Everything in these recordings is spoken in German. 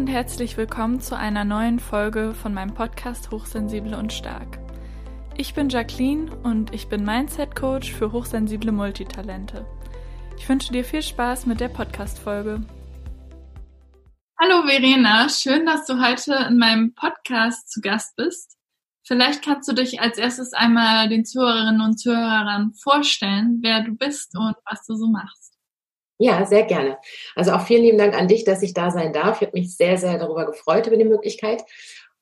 und herzlich willkommen zu einer neuen Folge von meinem Podcast Hochsensible und Stark. Ich bin Jacqueline und ich bin Mindset Coach für hochsensible Multitalente. Ich wünsche dir viel Spaß mit der Podcast-Folge. Hallo Verena, schön, dass du heute in meinem Podcast zu Gast bist. Vielleicht kannst du dich als erstes einmal den Zuhörerinnen und Zuhörern vorstellen, wer du bist und was du so machst. Ja, sehr gerne. Also auch vielen lieben Dank an dich, dass ich da sein darf. Ich habe mich sehr, sehr darüber gefreut, über die Möglichkeit.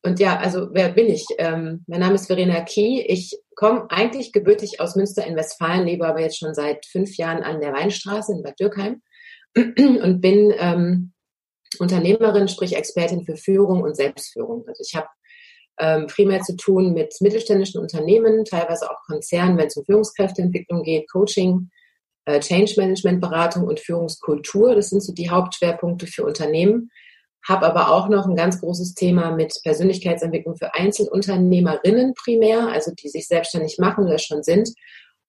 Und ja, also wer bin ich? Ähm, mein Name ist Verena Kie. Ich komme eigentlich gebürtig aus Münster in Westfalen, lebe aber jetzt schon seit fünf Jahren an der Weinstraße in Bad Dürkheim und bin ähm, Unternehmerin, sprich Expertin für Führung und Selbstführung. Also ich habe ähm, primär zu tun mit mittelständischen Unternehmen, teilweise auch Konzernen, wenn es um Führungskräfteentwicklung geht, Coaching, Change Management Beratung und Führungskultur. Das sind so die Hauptschwerpunkte für Unternehmen. Habe aber auch noch ein ganz großes Thema mit Persönlichkeitsentwicklung für Einzelunternehmerinnen primär, also die sich selbstständig machen oder schon sind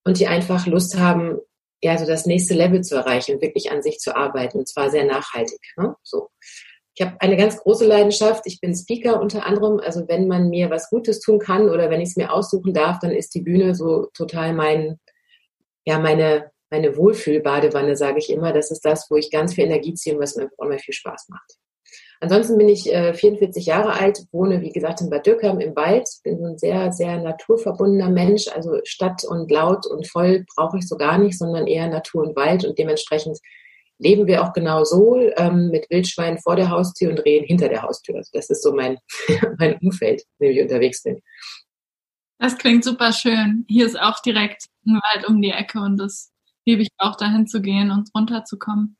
und die einfach Lust haben, ja, so das nächste Level zu erreichen und wirklich an sich zu arbeiten und zwar sehr nachhaltig. Ne? So. Ich habe eine ganz große Leidenschaft. Ich bin Speaker unter anderem. Also wenn man mir was Gutes tun kann oder wenn ich es mir aussuchen darf, dann ist die Bühne so total mein, ja, meine, meine Wohlfühlbadewanne, sage ich immer. Das ist das, wo ich ganz viel Energie ziehe und was mir auch immer viel Spaß macht. Ansonsten bin ich äh, 44 Jahre alt, wohne, wie gesagt, in Bad Dürkheim im Wald, bin ein sehr, sehr naturverbundener Mensch. Also Stadt und laut und voll brauche ich so gar nicht, sondern eher Natur und Wald. Und dementsprechend leben wir auch genau so, ähm, mit Wildschweinen vor der Haustür und Rehen hinter der Haustür. Also das ist so mein, mein Umfeld, in dem ich unterwegs bin. Das klingt super schön. Hier ist auch direkt ein Wald um die Ecke und das liebe ich auch, dahin zu gehen und runterzukommen.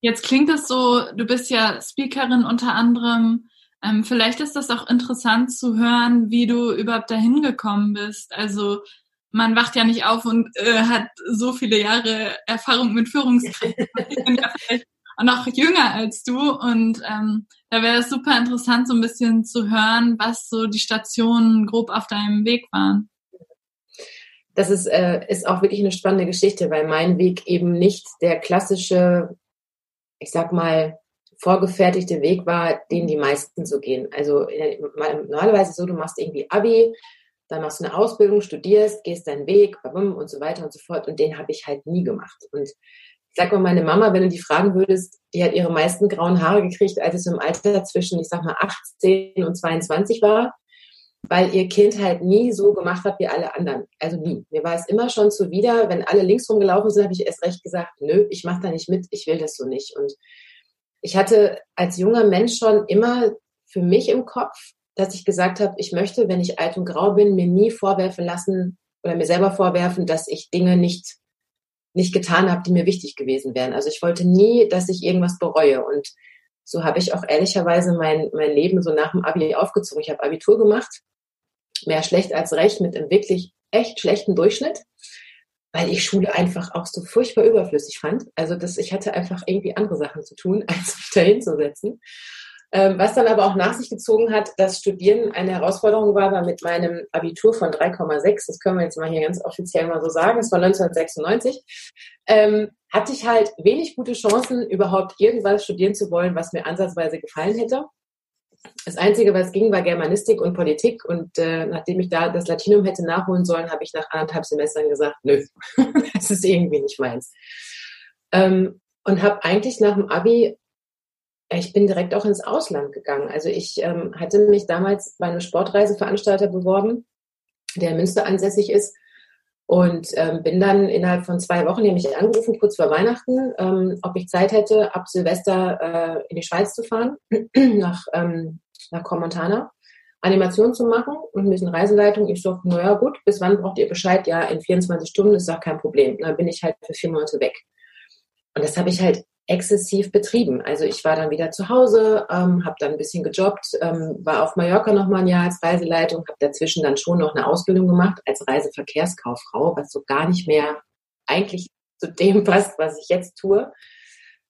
Jetzt klingt es so, du bist ja Speakerin unter anderem. Ähm, vielleicht ist das auch interessant zu hören, wie du überhaupt dahin gekommen bist. Also man wacht ja nicht auf und äh, hat so viele Jahre Erfahrung mit Führungskräften. ich bin ja vielleicht auch noch jünger als du und ähm, da wäre es super interessant, so ein bisschen zu hören, was so die Stationen grob auf deinem Weg waren das ist, äh, ist auch wirklich eine spannende Geschichte, weil mein Weg eben nicht der klassische, ich sag mal, vorgefertigte Weg war, den die meisten so gehen. Also normalerweise so, du machst irgendwie Abi, dann machst du eine Ausbildung, studierst, gehst deinen Weg und so weiter und so fort. Und den habe ich halt nie gemacht. Und ich sag mal, meine Mama, wenn du die fragen würdest, die hat ihre meisten grauen Haare gekriegt, als es im Alter zwischen, ich sag mal, 18 und 22 war weil ihr Kind halt nie so gemacht hat wie alle anderen. Also nie. Mir war es immer schon zuwider, wenn alle links rumgelaufen sind, habe ich erst recht gesagt, nö, ich mache da nicht mit, ich will das so nicht. Und ich hatte als junger Mensch schon immer für mich im Kopf, dass ich gesagt habe, ich möchte, wenn ich alt und grau bin, mir nie vorwerfen lassen oder mir selber vorwerfen, dass ich Dinge nicht nicht getan habe, die mir wichtig gewesen wären. Also ich wollte nie, dass ich irgendwas bereue und so habe ich auch ehrlicherweise mein, mein Leben so nach dem Abi aufgezogen. Ich habe Abitur gemacht mehr schlecht als recht mit einem wirklich echt schlechten Durchschnitt, weil ich Schule einfach auch so furchtbar überflüssig fand. Also das, ich hatte einfach irgendwie andere Sachen zu tun, als mich da hinzusetzen. Ähm, was dann aber auch nach sich gezogen hat, dass Studieren eine Herausforderung war, war mit meinem Abitur von 3,6, das können wir jetzt mal hier ganz offiziell mal so sagen, das war 1996, ähm, hatte ich halt wenig gute Chancen, überhaupt irgendwas studieren zu wollen, was mir ansatzweise gefallen hätte. Das Einzige, was ging, war Germanistik und Politik. Und äh, nachdem ich da das Latinum hätte nachholen sollen, habe ich nach anderthalb Semestern gesagt, nö, das ist irgendwie nicht meins. Ähm, und habe eigentlich nach dem Abi, ich bin direkt auch ins Ausland gegangen. Also ich ähm, hatte mich damals bei einem Sportreiseveranstalter beworben, der in Münster ansässig ist. Und ähm, bin dann innerhalb von zwei Wochen, nämlich angerufen, kurz vor Weihnachten, ähm, ob ich Zeit hätte, ab Silvester äh, in die Schweiz zu fahren, nach ähm, nach Cormontana, Animation zu machen und ein bisschen Reiseleitung. Ich so, naja gut, bis wann braucht ihr Bescheid? Ja, in 24 Stunden ist auch kein Problem. dann bin ich halt für vier Monate weg. Und das habe ich halt exzessiv betrieben. Also ich war dann wieder zu Hause, ähm, habe dann ein bisschen gejobbt, ähm, war auf Mallorca noch mal ein Jahr als Reiseleitung, habe dazwischen dann schon noch eine Ausbildung gemacht als Reiseverkehrskauffrau, was so gar nicht mehr eigentlich zu dem passt, was ich jetzt tue.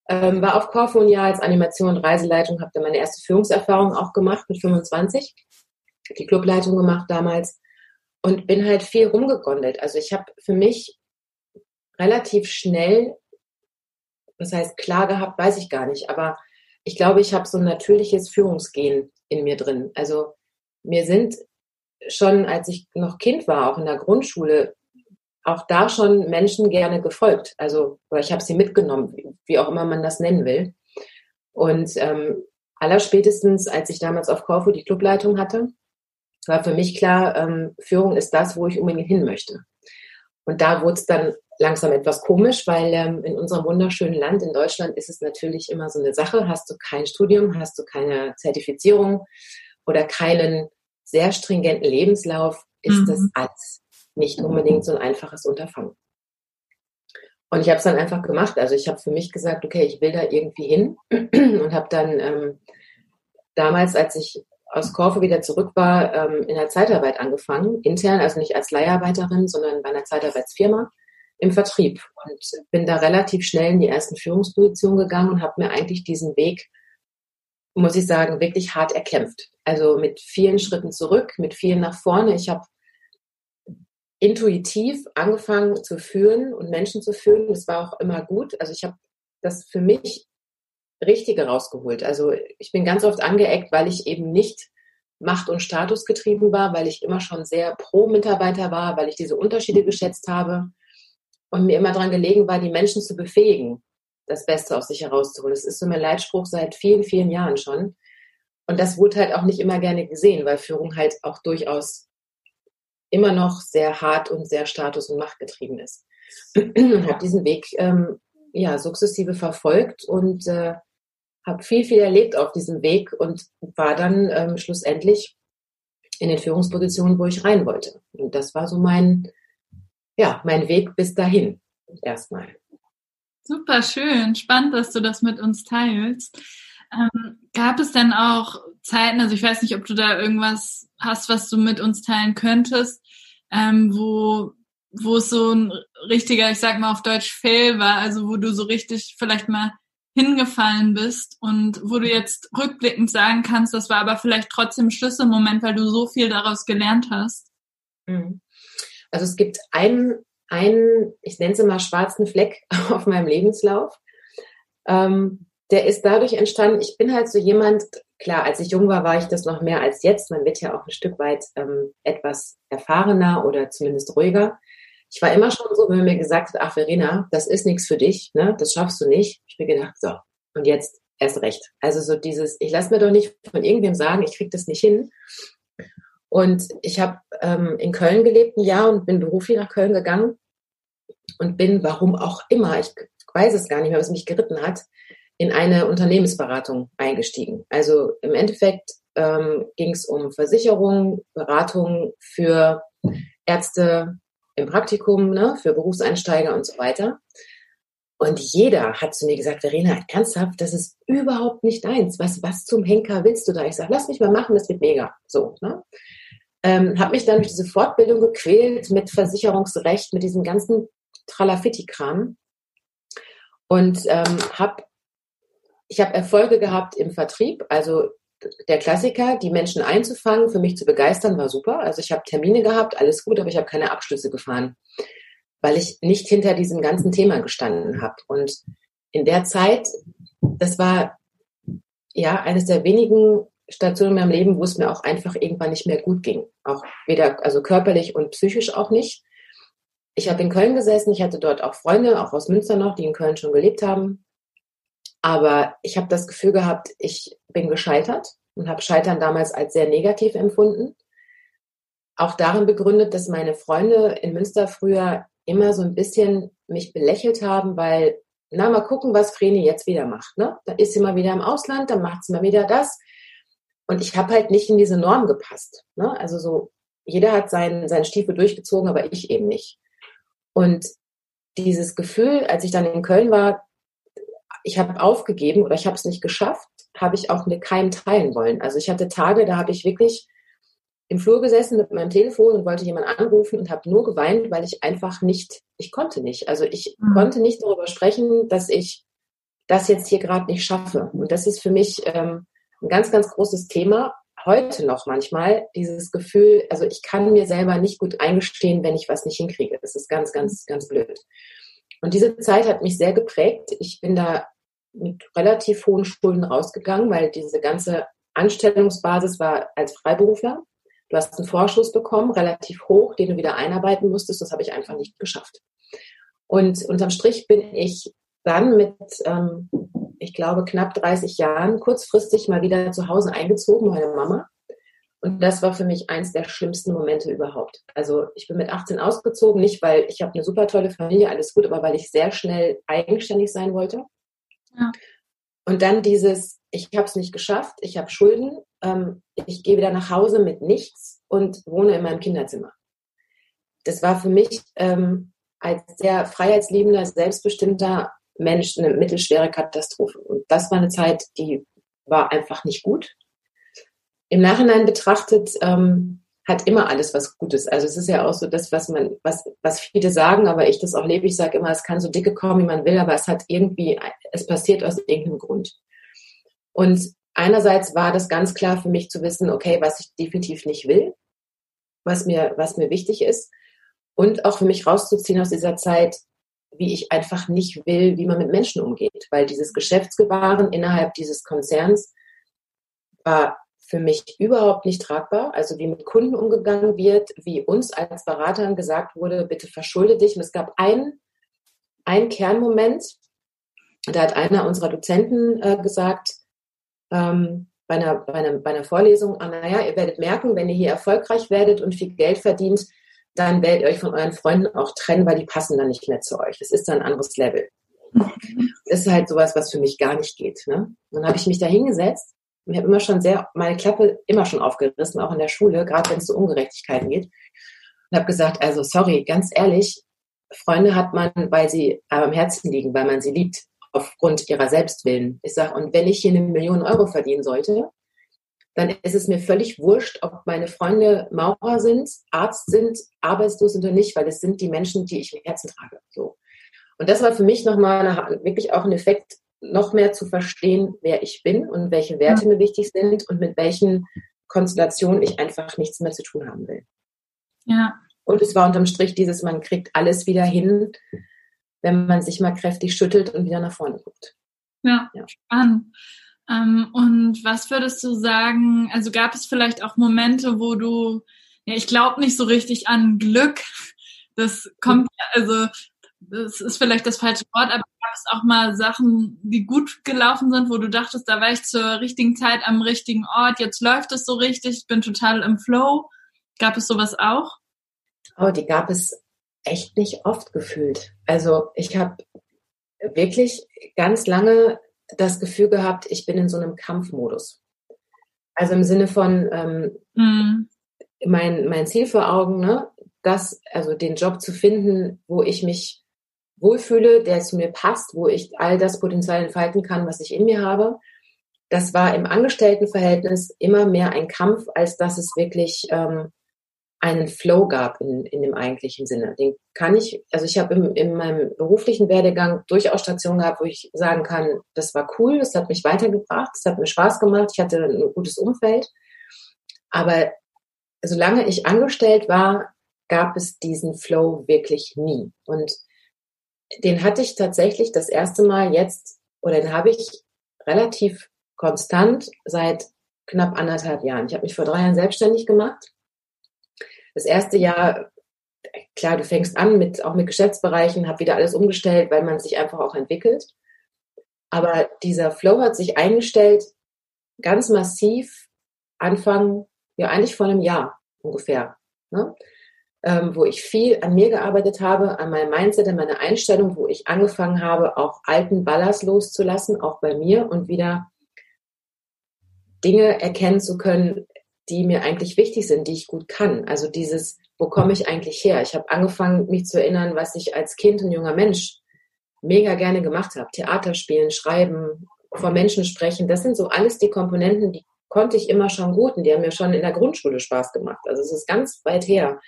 Ähm, war auf Korfu ein Jahr als Animation und Reiseleitung, habe dann meine erste Führungserfahrung auch gemacht mit 25, die Clubleitung gemacht damals und bin halt viel rumgegondelt. Also ich habe für mich relativ schnell, was heißt klar gehabt, weiß ich gar nicht, aber ich glaube, ich habe so ein natürliches Führungsgehen in mir drin. Also mir sind schon, als ich noch Kind war, auch in der Grundschule, auch da schon Menschen gerne gefolgt. Also, oder ich habe sie mitgenommen, wie auch immer man das nennen will. Und ähm, allerspätestens, als ich damals auf Corfu die Clubleitung hatte, war für mich klar, ähm, Führung ist das, wo ich unbedingt hin möchte. Und da wurde es dann langsam etwas komisch, weil ähm, in unserem wunderschönen Land in Deutschland ist es natürlich immer so eine Sache. Hast du kein Studium, hast du keine Zertifizierung oder keinen sehr stringenten Lebenslauf, ist mhm. das alles nicht unbedingt so ein einfaches Unterfangen. Und ich habe es dann einfach gemacht. Also ich habe für mich gesagt, okay, ich will da irgendwie hin und habe dann ähm, damals, als ich aus Korfu wieder zurück war, ähm, in der Zeitarbeit angefangen, intern, also nicht als Leiharbeiterin, sondern bei einer Zeitarbeitsfirma im Vertrieb und bin da relativ schnell in die ersten Führungspositionen gegangen und habe mir eigentlich diesen Weg, muss ich sagen, wirklich hart erkämpft. Also mit vielen Schritten zurück, mit vielen nach vorne. Ich habe intuitiv angefangen zu führen und Menschen zu führen. Das war auch immer gut. Also ich habe das für mich Richtige rausgeholt. Also ich bin ganz oft angeeckt, weil ich eben nicht Macht- und Status getrieben war, weil ich immer schon sehr pro Mitarbeiter war, weil ich diese Unterschiede geschätzt habe und mir immer daran gelegen war, die Menschen zu befähigen, das Beste aus sich herauszuholen. Das ist so mein Leitspruch seit vielen, vielen Jahren schon. Und das wurde halt auch nicht immer gerne gesehen, weil Führung halt auch durchaus immer noch sehr hart und sehr status- und machtgetrieben ist. und habe diesen Weg ähm, ja sukzessive verfolgt und äh, habe viel, viel erlebt auf diesem Weg und war dann ähm, schlussendlich in den Führungspositionen, wo ich rein wollte. Und das war so mein, ja, mein Weg bis dahin erstmal. Super schön, spannend, dass du das mit uns teilst. Ähm, gab es denn auch Zeiten, also ich weiß nicht, ob du da irgendwas hast, was du mit uns teilen könntest, ähm, wo, wo es so ein richtiger, ich sag mal auf Deutsch, Fail war, also wo du so richtig vielleicht mal hingefallen bist und wo du jetzt rückblickend sagen kannst, das war aber vielleicht trotzdem Schlüsselmoment, weil du so viel daraus gelernt hast? Mhm. Also es gibt einen, einen ich nenne es immer schwarzen Fleck auf meinem Lebenslauf. Ähm, der ist dadurch entstanden, ich bin halt so jemand, klar, als ich jung war, war ich das noch mehr als jetzt. Man wird ja auch ein Stück weit ähm, etwas erfahrener oder zumindest ruhiger ich war immer schon so, wenn man mir gesagt hat, ach Verena, das ist nichts für dich, ne, das schaffst du nicht. Ich mir gedacht, so, und jetzt erst recht. Also so dieses, ich lasse mir doch nicht von irgendwem sagen, ich krieg das nicht hin. Und ich habe ähm, in Köln gelebt ein Jahr und bin beruflich nach Köln gegangen und bin, warum auch immer, ich weiß es gar nicht mehr, was mich geritten hat, in eine Unternehmensberatung eingestiegen. Also im Endeffekt ähm, ging es um Versicherung, Beratung für Ärzte, im Praktikum ne, für Berufseinsteiger und so weiter. Und jeder hat zu mir gesagt, Verena, ernsthaft, das ist überhaupt nicht deins. Was, was zum Henker willst du da? Ich sage, lass mich mal machen, das wird mega. So, ne? Ähm, habe mich dann durch diese Fortbildung gequält mit Versicherungsrecht, mit diesem ganzen Tralafitti-Kram. Und ähm, habe ich habe Erfolge gehabt im Vertrieb, also der Klassiker, die Menschen einzufangen, für mich zu begeistern, war super. Also ich habe Termine gehabt, alles gut, aber ich habe keine Abschlüsse gefahren, weil ich nicht hinter diesem ganzen Thema gestanden habe. Und in der Zeit, das war ja eines der wenigen Stationen in meinem Leben, wo es mir auch einfach irgendwann nicht mehr gut ging. Auch weder, also körperlich und psychisch auch nicht. Ich habe in Köln gesessen, ich hatte dort auch Freunde, auch aus Münster noch, die in Köln schon gelebt haben. Aber ich habe das Gefühl gehabt, ich bin gescheitert und habe Scheitern damals als sehr negativ empfunden. Auch darin begründet, dass meine Freunde in Münster früher immer so ein bisschen mich belächelt haben, weil, na, mal gucken, was Vreni jetzt wieder macht. Ne? Da ist sie mal wieder im Ausland, dann macht sie mal wieder das. Und ich habe halt nicht in diese Norm gepasst. Ne? Also so, jeder hat seinen, seinen Stiefel durchgezogen, aber ich eben nicht. Und dieses Gefühl, als ich dann in Köln war, ich habe aufgegeben oder ich habe es nicht geschafft, habe ich auch mit keinem teilen wollen. Also ich hatte Tage, da habe ich wirklich im Flur gesessen mit meinem Telefon und wollte jemanden anrufen und habe nur geweint, weil ich einfach nicht, ich konnte nicht. Also ich mhm. konnte nicht darüber sprechen, dass ich das jetzt hier gerade nicht schaffe. Und das ist für mich ähm, ein ganz, ganz großes Thema. Heute noch manchmal dieses Gefühl, also ich kann mir selber nicht gut eingestehen, wenn ich was nicht hinkriege. Das ist ganz, ganz, ganz blöd. Und diese Zeit hat mich sehr geprägt. Ich bin da mit relativ hohen Schulden rausgegangen, weil diese ganze Anstellungsbasis war als Freiberufler. Du hast einen Vorschuss bekommen, relativ hoch, den du wieder einarbeiten musstest. Das habe ich einfach nicht geschafft. Und unterm Strich bin ich dann mit, ähm, ich glaube, knapp 30 Jahren kurzfristig mal wieder zu Hause eingezogen, meine Mama. Und das war für mich eins der schlimmsten Momente überhaupt. Also ich bin mit 18 ausgezogen, nicht weil ich habe eine super tolle Familie, alles gut, aber weil ich sehr schnell eigenständig sein wollte. Und dann dieses, ich habe es nicht geschafft, ich habe Schulden, ähm, ich gehe wieder nach Hause mit nichts und wohne in meinem Kinderzimmer. Das war für mich ähm, als sehr freiheitsliebender, selbstbestimmter Mensch eine mittelschwere Katastrophe. Und das war eine Zeit, die war einfach nicht gut. Im Nachhinein betrachtet ähm, hat immer alles was Gutes. Also es ist ja auch so das, was man, was, was viele sagen, aber ich das auch lebe. Ich sage immer, es kann so dicke kommen, wie man will, aber es hat irgendwie, es passiert aus irgendeinem Grund. Und einerseits war das ganz klar für mich zu wissen, okay, was ich definitiv nicht will, was mir, was mir wichtig ist. Und auch für mich rauszuziehen aus dieser Zeit, wie ich einfach nicht will, wie man mit Menschen umgeht. Weil dieses Geschäftsgebaren innerhalb dieses Konzerns war für mich überhaupt nicht tragbar. Also wie mit Kunden umgegangen wird, wie uns als Beratern gesagt wurde, bitte verschulde dich. Und es gab einen, einen Kernmoment, da hat einer unserer Dozenten äh, gesagt, ähm, bei, einer, bei, einer, bei einer Vorlesung, ah, naja, ihr werdet merken, wenn ihr hier erfolgreich werdet und viel Geld verdient, dann werdet ihr euch von euren Freunden auch trennen, weil die passen dann nicht mehr zu euch. Es ist dann ein anderes Level. Das ist halt sowas, was für mich gar nicht geht. Ne? Dann habe ich mich da hingesetzt ich habe immer schon sehr, meine Klappe immer schon aufgerissen, auch in der Schule, gerade wenn es um Ungerechtigkeiten geht. Und habe gesagt, also sorry, ganz ehrlich, Freunde hat man, weil sie am Herzen liegen, weil man sie liebt, aufgrund ihrer Selbstwillen. Ich sage, und wenn ich hier eine Million Euro verdienen sollte, dann ist es mir völlich wurscht, ob meine Freunde Maurer sind, Arzt sind, arbeitslos sind oder nicht, weil es sind die Menschen, die ich im Herzen trage. So. Und das war für mich nochmal wirklich auch ein Effekt, noch mehr zu verstehen, wer ich bin und welche Werte mir wichtig sind und mit welchen Konstellationen ich einfach nichts mehr zu tun haben will. Ja. Und es war unterm Strich dieses, man kriegt alles wieder hin, wenn man sich mal kräftig schüttelt und wieder nach vorne guckt. Ja, ja. spannend. Ähm, und was würdest du sagen, also gab es vielleicht auch Momente, wo du, ja, ich glaube nicht so richtig an Glück. Das kommt, also das ist vielleicht das falsche Wort, aber gab es auch mal Sachen, die gut gelaufen sind, wo du dachtest, da war ich zur richtigen Zeit am richtigen Ort, jetzt läuft es so richtig, ich bin total im Flow. Gab es sowas auch? Oh, die gab es echt nicht oft gefühlt. Also ich habe wirklich ganz lange das Gefühl gehabt, ich bin in so einem Kampfmodus. Also im Sinne von ähm, mm. mein, mein Ziel vor Augen, ne, das, also den Job zu finden, wo ich mich wohlfühle, der zu mir passt, wo ich all das Potenzial entfalten kann, was ich in mir habe. Das war im Angestelltenverhältnis immer mehr ein Kampf, als dass es wirklich ähm, einen Flow gab in, in dem eigentlichen Sinne. Den kann ich, also ich habe in, in meinem beruflichen Werdegang durchaus Stationen gehabt, wo ich sagen kann, das war cool, das hat mich weitergebracht, es hat mir Spaß gemacht, ich hatte ein gutes Umfeld. Aber solange ich angestellt war, gab es diesen Flow wirklich nie. Und den hatte ich tatsächlich das erste Mal jetzt, oder den habe ich relativ konstant seit knapp anderthalb Jahren. Ich habe mich vor drei Jahren selbstständig gemacht. Das erste Jahr, klar, du fängst an mit auch mit Geschäftsbereichen, habe wieder alles umgestellt, weil man sich einfach auch entwickelt. Aber dieser Flow hat sich eingestellt ganz massiv Anfang, ja eigentlich vor einem Jahr ungefähr. Ne? Ähm, wo ich viel an mir gearbeitet habe, an meinem Mindset, an meiner Einstellung, wo ich angefangen habe, auch alten Ballast loszulassen, auch bei mir und wieder Dinge erkennen zu können, die mir eigentlich wichtig sind, die ich gut kann. Also dieses, wo komme ich eigentlich her? Ich habe angefangen, mich zu erinnern, was ich als Kind und junger Mensch mega gerne gemacht habe. Theater spielen, schreiben, vor Menschen sprechen. Das sind so alles die Komponenten, die konnte ich immer schon gut und die haben mir schon in der Grundschule Spaß gemacht. Also es ist ganz weit her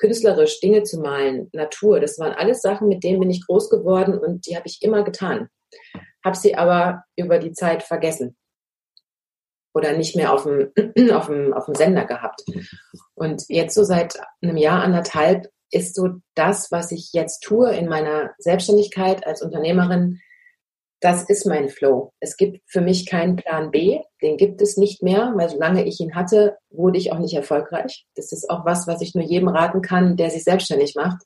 künstlerisch Dinge zu malen, Natur, das waren alles Sachen, mit denen bin ich groß geworden und die habe ich immer getan. Habe sie aber über die Zeit vergessen oder nicht mehr auf dem, auf dem, auf dem Sender gehabt. Und jetzt so seit einem Jahr, anderthalb, ist so das, was ich jetzt tue in meiner Selbstständigkeit als Unternehmerin, das ist mein Flow. Es gibt für mich keinen Plan B, den gibt es nicht mehr, weil solange ich ihn hatte, wurde ich auch nicht erfolgreich. Das ist auch was, was ich nur jedem raten kann, der sich selbstständig macht.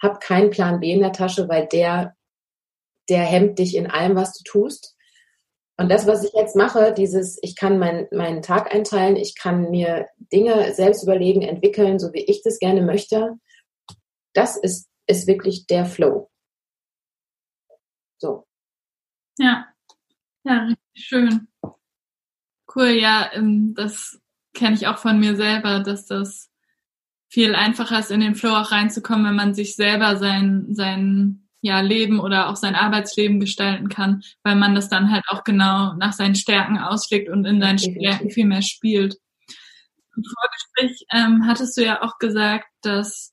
Hab keinen Plan B in der Tasche, weil der, der hemmt dich in allem, was du tust. Und das, was ich jetzt mache, dieses, ich kann mein, meinen Tag einteilen, ich kann mir Dinge selbst überlegen, entwickeln, so wie ich das gerne möchte, das ist, ist wirklich der Flow. So. Ja, ja, richtig schön. Cool, ja, ähm, das kenne ich auch von mir selber, dass das viel einfacher ist, in den Flow auch reinzukommen, wenn man sich selber sein, sein ja, Leben oder auch sein Arbeitsleben gestalten kann, weil man das dann halt auch genau nach seinen Stärken auslegt und in seinen Stärken viel mehr spielt. Im Vorgespräch ähm, hattest du ja auch gesagt, dass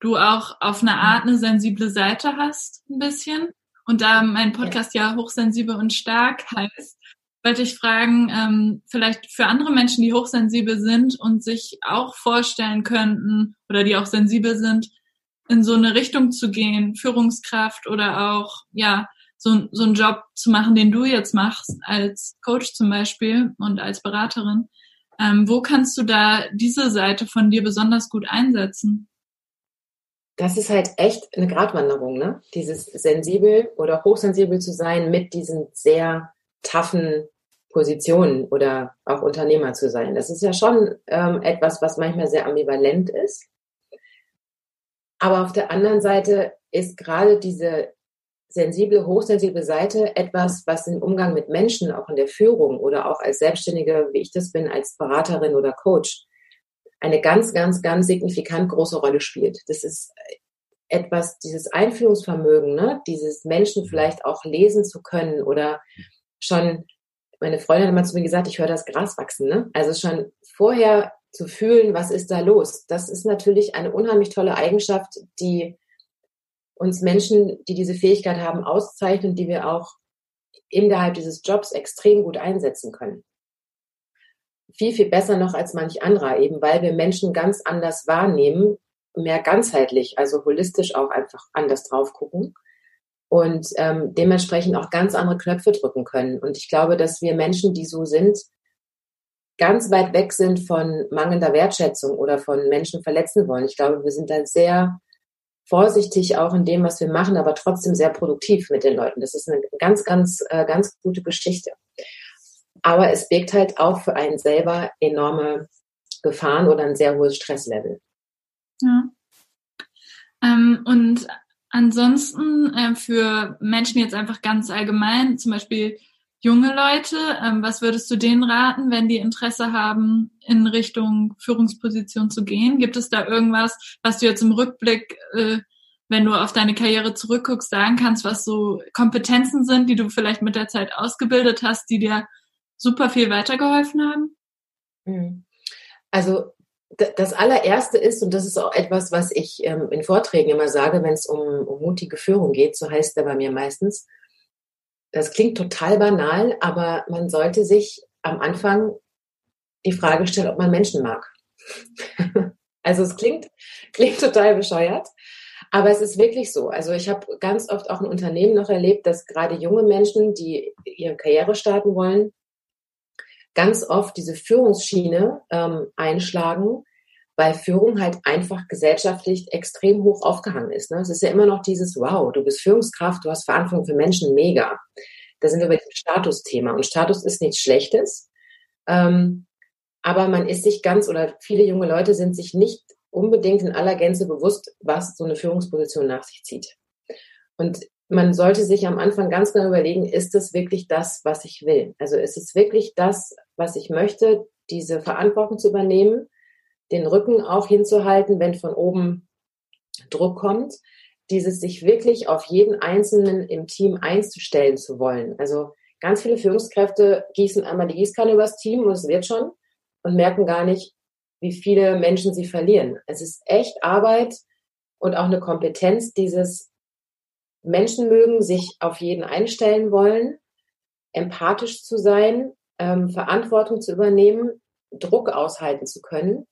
du auch auf eine Art eine sensible Seite hast, ein bisschen. Und da mein Podcast ja, ja hochsensibel und stark heißt, wollte ich fragen, ähm, vielleicht für andere Menschen, die hochsensibel sind und sich auch vorstellen könnten oder die auch sensibel sind, in so eine Richtung zu gehen, Führungskraft oder auch, ja, so, so einen Job zu machen, den du jetzt machst, als Coach zum Beispiel und als Beraterin. Ähm, wo kannst du da diese Seite von dir besonders gut einsetzen? Das ist halt echt eine Gratwanderung, ne? Dieses sensibel oder hochsensibel zu sein mit diesen sehr taffen Positionen oder auch Unternehmer zu sein. Das ist ja schon ähm, etwas, was manchmal sehr ambivalent ist. Aber auf der anderen Seite ist gerade diese sensible, hochsensible Seite etwas, was im Umgang mit Menschen, auch in der Führung oder auch als Selbstständige, wie ich das bin, als Beraterin oder Coach, eine ganz, ganz, ganz signifikant große Rolle spielt. Das ist etwas, dieses Einführungsvermögen, ne? dieses Menschen vielleicht auch lesen zu können oder schon, meine Freundin hat mal zu mir gesagt, ich höre das Gras wachsen, ne? also schon vorher zu fühlen, was ist da los. Das ist natürlich eine unheimlich tolle Eigenschaft, die uns Menschen, die diese Fähigkeit haben, auszeichnen, die wir auch innerhalb dieses Jobs extrem gut einsetzen können viel, viel besser noch als manch anderer, eben weil wir Menschen ganz anders wahrnehmen, mehr ganzheitlich, also holistisch auch einfach anders drauf gucken und ähm, dementsprechend auch ganz andere Knöpfe drücken können. Und ich glaube, dass wir Menschen, die so sind, ganz weit weg sind von mangelnder Wertschätzung oder von Menschen verletzen wollen. Ich glaube, wir sind dann sehr vorsichtig auch in dem, was wir machen, aber trotzdem sehr produktiv mit den Leuten. Das ist eine ganz, ganz, äh, ganz gute Geschichte. Aber es birgt halt auch für einen selber enorme Gefahren oder ein sehr hohes Stresslevel. Ja. Ähm, und ansonsten äh, für Menschen jetzt einfach ganz allgemein, zum Beispiel junge Leute, ähm, was würdest du denen raten, wenn die Interesse haben, in Richtung Führungsposition zu gehen? Gibt es da irgendwas, was du jetzt im Rückblick, äh, wenn du auf deine Karriere zurückguckst, sagen kannst, was so Kompetenzen sind, die du vielleicht mit der Zeit ausgebildet hast, die dir super viel weitergeholfen haben? Mhm. Also das allererste ist, und das ist auch etwas, was ich ähm, in Vorträgen immer sage, wenn es um, um mutige Führung geht, so heißt er bei mir meistens. Das klingt total banal, aber man sollte sich am Anfang die Frage stellen, ob man Menschen mag. also es klingt, klingt total bescheuert, aber es ist wirklich so. Also ich habe ganz oft auch in Unternehmen noch erlebt, dass gerade junge Menschen, die ihre Karriere starten wollen, ganz oft diese Führungsschiene ähm, einschlagen, weil Führung halt einfach gesellschaftlich extrem hoch aufgehangen ist. Ne? Es ist ja immer noch dieses, wow, du bist Führungskraft, du hast Verantwortung für Menschen, mega. Da sind wir bei dem Statusthema. Und Status ist nichts Schlechtes. Ähm, aber man ist sich ganz, oder viele junge Leute sind sich nicht unbedingt in aller Gänze bewusst, was so eine Führungsposition nach sich zieht. Und man sollte sich am Anfang ganz genau überlegen, ist es wirklich das, was ich will? Also ist es wirklich das, was ich möchte, diese Verantwortung zu übernehmen, den Rücken auch hinzuhalten, wenn von oben Druck kommt, dieses sich wirklich auf jeden Einzelnen im Team einzustellen zu wollen. Also ganz viele Führungskräfte gießen einmal die Gießkanne übers Team und es wird schon und merken gar nicht, wie viele Menschen sie verlieren. Es ist echt Arbeit und auch eine Kompetenz, dieses Menschen mögen, sich auf jeden einstellen wollen, empathisch zu sein, ähm, Verantwortung zu übernehmen, Druck aushalten zu können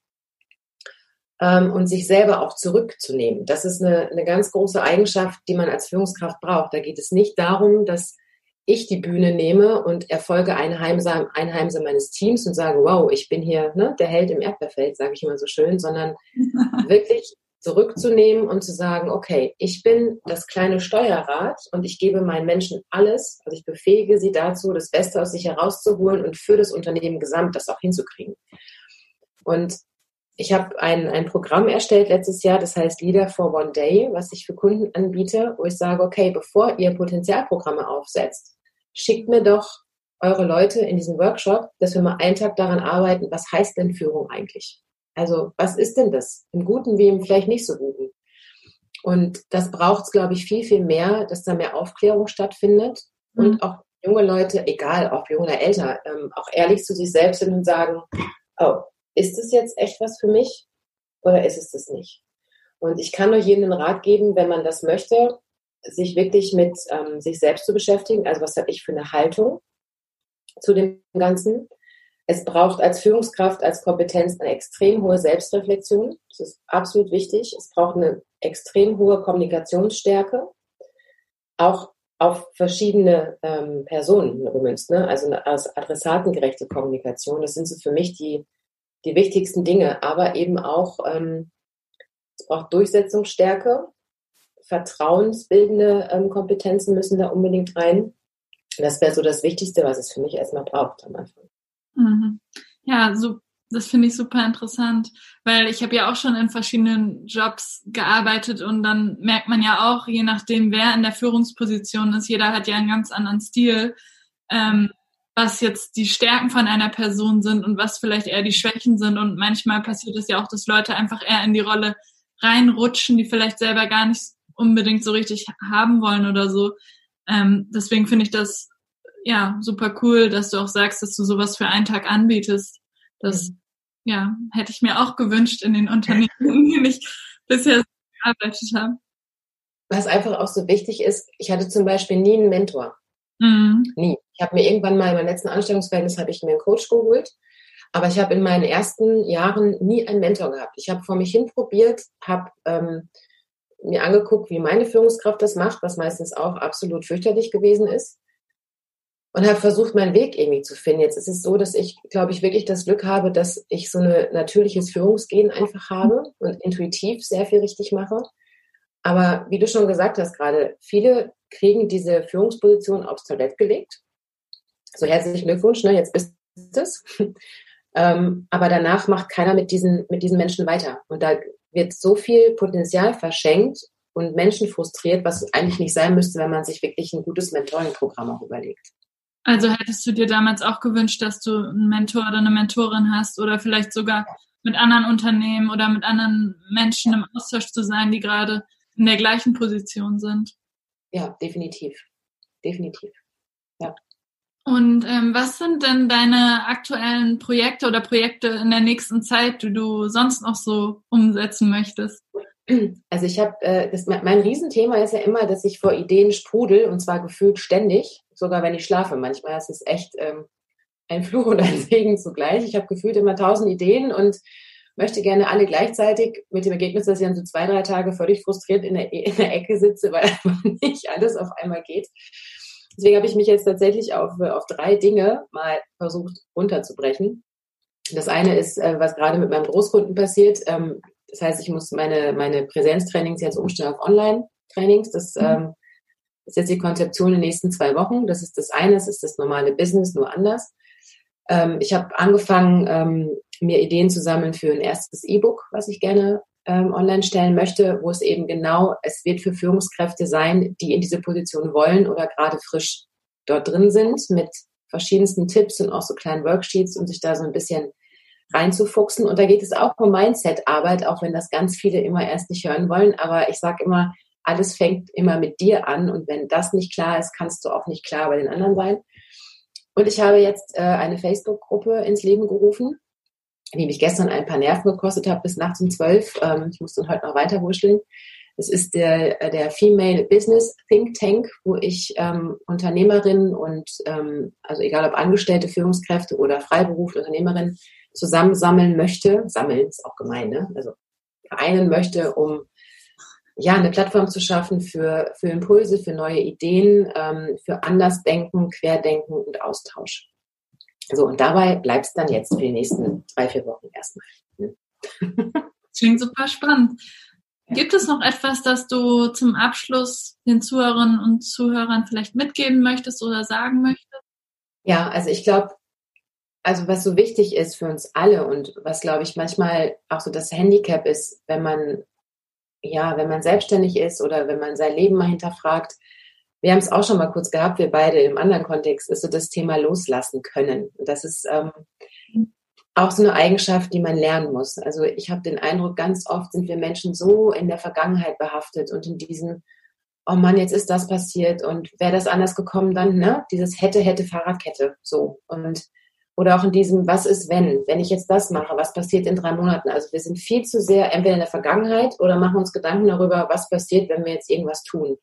ähm, und sich selber auch zurückzunehmen. Das ist eine, eine ganz große Eigenschaft, die man als Führungskraft braucht. Da geht es nicht darum, dass ich die Bühne nehme und erfolge Einheimser, Einheimser meines Teams und sage, wow, ich bin hier ne, der Held im Erdbeerfeld, sage ich immer so schön, sondern wirklich zurückzunehmen und zu sagen, okay, ich bin das kleine Steuerrad und ich gebe meinen Menschen alles, also ich befähige sie dazu, das Beste aus sich herauszuholen und für das Unternehmen gesamt das auch hinzukriegen. Und ich habe ein, ein Programm erstellt letztes Jahr, das heißt Leader for One Day, was ich für Kunden anbiete, wo ich sage, okay, bevor ihr Potenzialprogramme aufsetzt, schickt mir doch eure Leute in diesen Workshop, dass wir mal einen Tag daran arbeiten, was heißt denn Führung eigentlich? Also was ist denn das? Im Guten wie im vielleicht nicht so Guten? Und das braucht es, glaube ich, viel, viel mehr, dass da mehr Aufklärung stattfindet mhm. und auch junge Leute, egal ob jung oder älter, ähm, auch ehrlich zu sich selbst sind und sagen, oh, ist es jetzt echt was für mich oder ist es das nicht? Und ich kann nur jedem einen Rat geben, wenn man das möchte, sich wirklich mit ähm, sich selbst zu beschäftigen. Also was habe ich für eine Haltung zu dem Ganzen? Es braucht als Führungskraft, als Kompetenz eine extrem hohe Selbstreflexion. Das ist absolut wichtig. Es braucht eine extrem hohe Kommunikationsstärke. Auch auf verschiedene ähm, Personen übrigens, ne? also eine adressatengerechte Kommunikation. Das sind so für mich die die wichtigsten Dinge, aber eben auch, ähm, es braucht Durchsetzungsstärke, vertrauensbildende ähm, Kompetenzen müssen da unbedingt rein. Das wäre so das Wichtigste, was es für mich erstmal braucht am Anfang. Mhm. Ja, so, das finde ich super interessant, weil ich habe ja auch schon in verschiedenen Jobs gearbeitet und dann merkt man ja auch, je nachdem, wer in der Führungsposition ist, jeder hat ja einen ganz anderen Stil. Ähm, was jetzt die Stärken von einer Person sind und was vielleicht eher die Schwächen sind. Und manchmal passiert es ja auch, dass Leute einfach eher in die Rolle reinrutschen, die vielleicht selber gar nicht unbedingt so richtig haben wollen oder so. Ähm, deswegen finde ich das ja super cool, dass du auch sagst, dass du sowas für einen Tag anbietest. Das mhm. ja hätte ich mir auch gewünscht in den Unternehmen, in denen ich bisher gearbeitet habe. Was einfach auch so wichtig ist, ich hatte zum Beispiel nie einen Mentor. Mhm. Nie. Ich habe mir irgendwann mal in meinem letzten Anstellungsverhältnis habe ich mir einen Coach geholt, aber ich habe in meinen ersten Jahren nie einen Mentor gehabt. Ich habe vor mich hin probiert, habe ähm, mir angeguckt, wie meine Führungskraft das macht, was meistens auch absolut fürchterlich gewesen ist. Und habe versucht, meinen Weg irgendwie zu finden. Jetzt ist es so, dass ich, glaube ich, wirklich das Glück habe, dass ich so ein natürliches Führungsgehen einfach habe und intuitiv sehr viel richtig mache. Aber wie du schon gesagt hast gerade, viele kriegen diese Führungsposition aufs Toilett gelegt. So herzlichen Glückwunsch, ne? jetzt bist du es. ähm, aber danach macht keiner mit diesen, mit diesen Menschen weiter. Und da wird so viel Potenzial verschenkt und Menschen frustriert, was eigentlich nicht sein müsste, wenn man sich wirklich ein gutes Mentoring-Programm auch überlegt. Also hättest du dir damals auch gewünscht, dass du einen Mentor oder eine Mentorin hast oder vielleicht sogar mit anderen Unternehmen oder mit anderen Menschen im Austausch zu sein, die gerade in der gleichen Position sind. Ja, definitiv. Definitiv. Ja. Und ähm, was sind denn deine aktuellen Projekte oder Projekte in der nächsten Zeit, die du sonst noch so umsetzen möchtest? Also ich habe, äh, das, mein Riesenthema ist ja immer, dass ich vor Ideen sprudel und zwar gefühlt ständig, sogar wenn ich schlafe. Manchmal ist es echt ähm, ein Fluch und ein Segen zugleich. Ich habe gefühlt immer tausend Ideen und möchte gerne alle gleichzeitig mit dem Ergebnis, dass ich dann so zwei, drei Tage völlig frustriert in der, in der Ecke sitze, weil einfach nicht alles auf einmal geht. Deswegen habe ich mich jetzt tatsächlich auf, auf drei Dinge mal versucht runterzubrechen. Das eine ist, äh, was gerade mit meinem Großkunden passiert. Ähm, das heißt, ich muss meine, meine Präsenztrainings jetzt umstellen auf Online-Trainings. Das mhm. Ist jetzt die Konzeption in den nächsten zwei Wochen. Das ist das eine, das ist das normale Business, nur anders. Ähm, ich habe angefangen, ähm, mir Ideen zu sammeln für ein erstes E-Book, was ich gerne ähm, online stellen möchte, wo es eben genau, es wird für Führungskräfte sein, die in diese Position wollen oder gerade frisch dort drin sind, mit verschiedensten Tipps und auch so kleinen Worksheets, um sich da so ein bisschen reinzufuchsen. Und da geht es auch um Mindset-Arbeit, auch wenn das ganz viele immer erst nicht hören wollen. Aber ich sage immer, alles fängt immer mit dir an. Und wenn das nicht klar ist, kannst du auch nicht klar bei den anderen sein. Und ich habe jetzt äh, eine Facebook-Gruppe ins Leben gerufen, die mich gestern ein paar Nerven gekostet hat bis nachts um zwölf. Ähm, ich musste heute noch weiter wuscheln. Es ist der, äh, der Female Business Think Tank, wo ich ähm, Unternehmerinnen und ähm, also egal ob Angestellte, Führungskräfte oder Freiberufler, Unternehmerinnen zusammensammeln möchte. Sammeln ist auch gemein, ne? Also vereinen möchte, um ja, eine Plattform zu schaffen für, für Impulse, für neue Ideen, ähm, für Andersdenken, Querdenken und Austausch. So, und dabei bleibt es dann jetzt für die nächsten drei, vier Wochen erstmal. Hm. Klingt super spannend. Gibt es noch etwas, das du zum Abschluss den Zuhörerinnen und Zuhörern vielleicht mitgeben möchtest oder sagen möchtest? Ja, also ich glaube, also was so wichtig ist für uns alle und was, glaube ich, manchmal auch so das Handicap ist, wenn man, ja, wenn man selbstständig ist oder wenn man sein Leben mal hinterfragt, wir haben es auch schon mal kurz gehabt, wir beide im anderen Kontext, ist so das Thema loslassen können. Das ist ähm, auch so eine Eigenschaft, die man lernen muss. Also ich habe den Eindruck, ganz oft sind wir Menschen so in der Vergangenheit behaftet und in diesem, oh Mann, jetzt ist das passiert und wäre das anders gekommen, dann, ne? Dieses hätte, hätte Fahrradkette, so. Und oder auch in diesem, was ist wenn? Wenn ich jetzt das mache, was passiert in drei Monaten? Also wir sind viel zu sehr entweder in der Vergangenheit oder machen uns Gedanken darüber, was passiert, wenn wir jetzt irgendwas tun.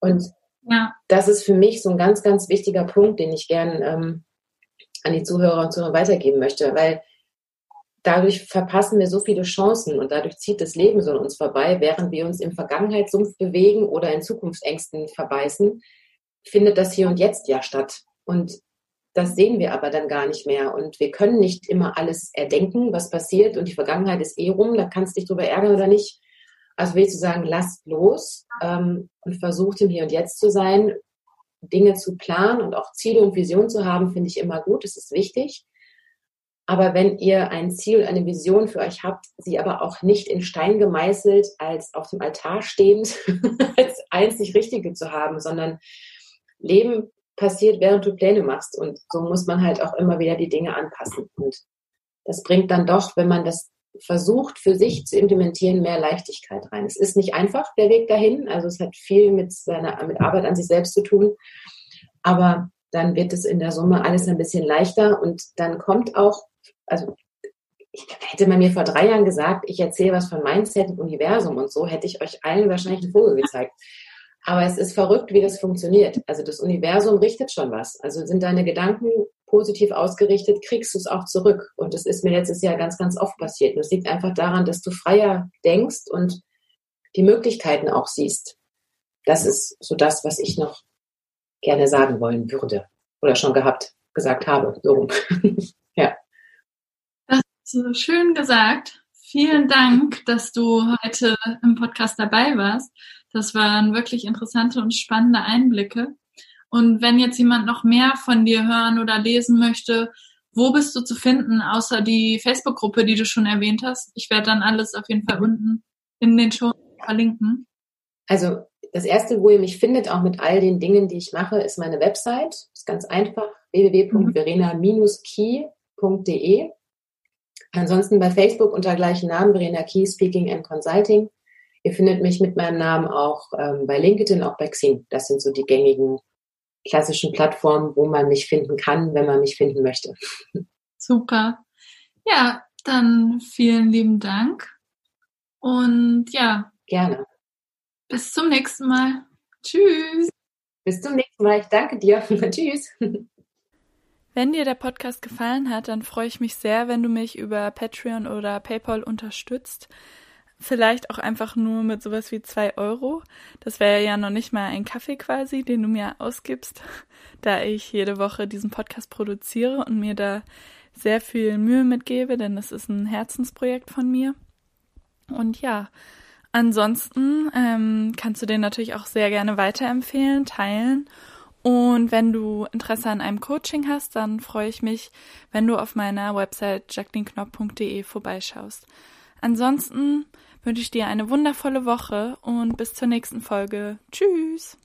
Und ja. das ist für mich so ein ganz, ganz wichtiger Punkt, den ich gern ähm, an die Zuhörer und Zuhörer weitergeben möchte, weil dadurch verpassen wir so viele Chancen und dadurch zieht das Leben so an uns vorbei, während wir uns im Vergangenheitssumpf bewegen oder in Zukunftsängsten verbeißen, findet das hier und jetzt ja statt. Und das sehen wir aber dann gar nicht mehr. Und wir können nicht immer alles erdenken, was passiert. Und die Vergangenheit ist eh rum, da kannst du dich drüber ärgern oder nicht. Also will ich zu sagen, lasst los ähm, und versucht im Hier und Jetzt zu sein. Dinge zu planen und auch Ziele und Visionen zu haben, finde ich immer gut. Das ist wichtig. Aber wenn ihr ein Ziel, eine Vision für euch habt, sie aber auch nicht in Stein gemeißelt als auf dem Altar stehend als einzig Richtige zu haben, sondern Leben passiert, während du Pläne machst. Und so muss man halt auch immer wieder die Dinge anpassen. Und das bringt dann doch, wenn man das versucht für sich zu implementieren, mehr Leichtigkeit rein. Es ist nicht einfach, der Weg dahin. Also es hat viel mit seiner mit Arbeit an sich selbst zu tun. Aber dann wird es in der Summe alles ein bisschen leichter und dann kommt auch, also ich, hätte man mir vor drei Jahren gesagt, ich erzähle was von Mindset und Universum und so, hätte ich euch allen wahrscheinlich einen Vogel gezeigt. Aber es ist verrückt, wie das funktioniert. Also das Universum richtet schon was. Also sind deine Gedanken positiv ausgerichtet, kriegst du es auch zurück. Und das ist mir letztes Jahr ganz, ganz oft passiert. Und das liegt einfach daran, dass du freier denkst und die Möglichkeiten auch siehst. Das ist so das, was ich noch gerne sagen wollen würde oder schon gehabt, gesagt habe. So. ja. Das ist so schön gesagt. Vielen Dank, dass du heute im Podcast dabei warst. Das waren wirklich interessante und spannende Einblicke. Und wenn jetzt jemand noch mehr von dir hören oder lesen möchte, wo bist du zu finden, außer die Facebook-Gruppe, die du schon erwähnt hast? Ich werde dann alles auf jeden Fall unten in den Show verlinken. Also das erste, wo ihr mich findet, auch mit all den Dingen, die ich mache, ist meine Website. Das ist ganz einfach www.verena-key.de. Ansonsten bei Facebook unter gleichen Namen Verena Key Speaking and Consulting. Ihr findet mich mit meinem Namen auch ähm, bei LinkedIn, auch bei Xing. Das sind so die gängigen klassischen Plattformen, wo man mich finden kann, wenn man mich finden möchte. Super. Ja, dann vielen lieben Dank. Und ja. Gerne. Bis zum nächsten Mal. Tschüss. Bis zum nächsten Mal. Ich danke dir. Tschüss. Wenn dir der Podcast gefallen hat, dann freue ich mich sehr, wenn du mich über Patreon oder PayPal unterstützt. Vielleicht auch einfach nur mit sowas wie zwei Euro. Das wäre ja noch nicht mal ein Kaffee quasi, den du mir ausgibst, da ich jede Woche diesen Podcast produziere und mir da sehr viel Mühe mitgebe, denn das ist ein Herzensprojekt von mir. Und ja, ansonsten ähm, kannst du den natürlich auch sehr gerne weiterempfehlen, teilen. Und wenn du Interesse an einem Coaching hast, dann freue ich mich, wenn du auf meiner Website jacquelineknopf.de vorbeischaust. Ansonsten wünsche ich dir eine wundervolle Woche und bis zur nächsten Folge. Tschüss!